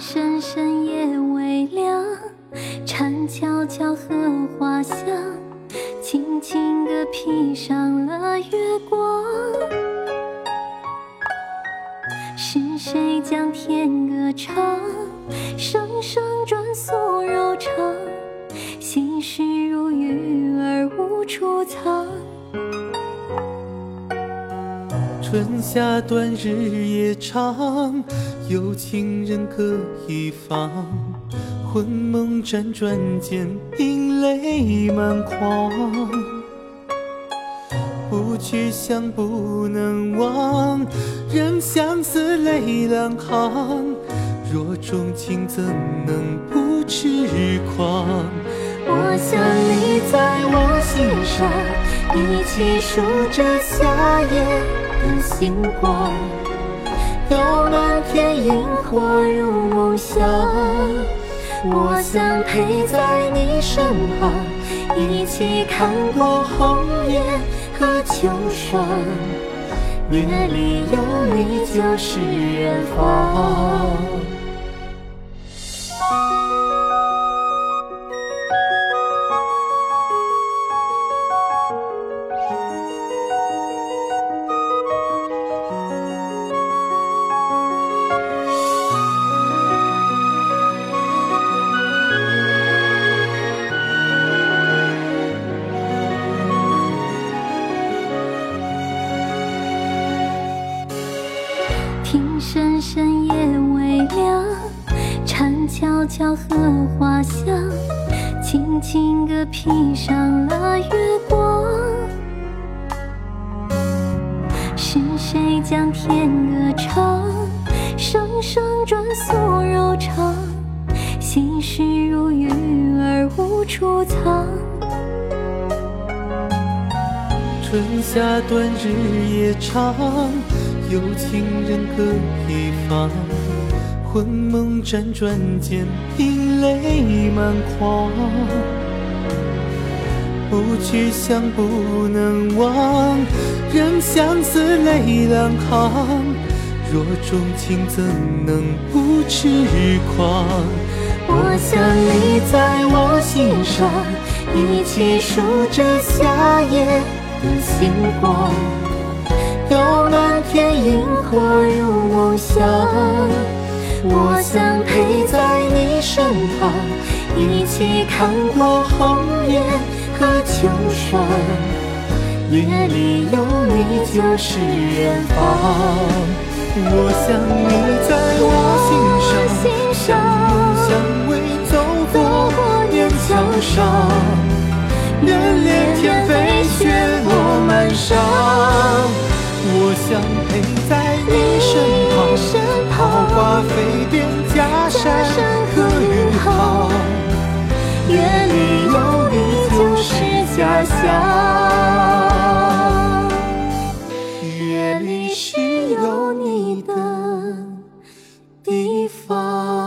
深深夜微凉，蝉悄悄和花香，轻轻地披上了月光。是谁将天歌唱，声声转诉柔肠，心事如雨儿无处藏。春夏短，日夜长，有情人各一方。魂梦辗转间，影泪满眶。不去想，不能忘，任相思泪两行。若钟情，怎能不痴狂？我想你在我心上，一起数着夏夜。的星光，有满天萤火如梦乡。我想陪在你身旁，一起看过红叶和秋霜。夜里有你就是远方。悄悄和花香，轻轻地披上了月光。是谁将天歌唱，声声转诉柔肠，心事如雨儿无处藏。春夏短，日夜长。有情人各一方，魂梦辗转间，影泪满眶。不去想，不能忘，任相思泪两行。若钟情，怎能不痴狂？我想你在我心上，一起数着夏夜的星光。飘满天萤火入梦乡，我想陪在你身旁，一起看过红叶和秋霜。夜里有你就是远方。我想你在我心上，相拥相偎走过年桥上，愿连天飞雪落满裳。我想陪在你身乡，夜里是有你的地方。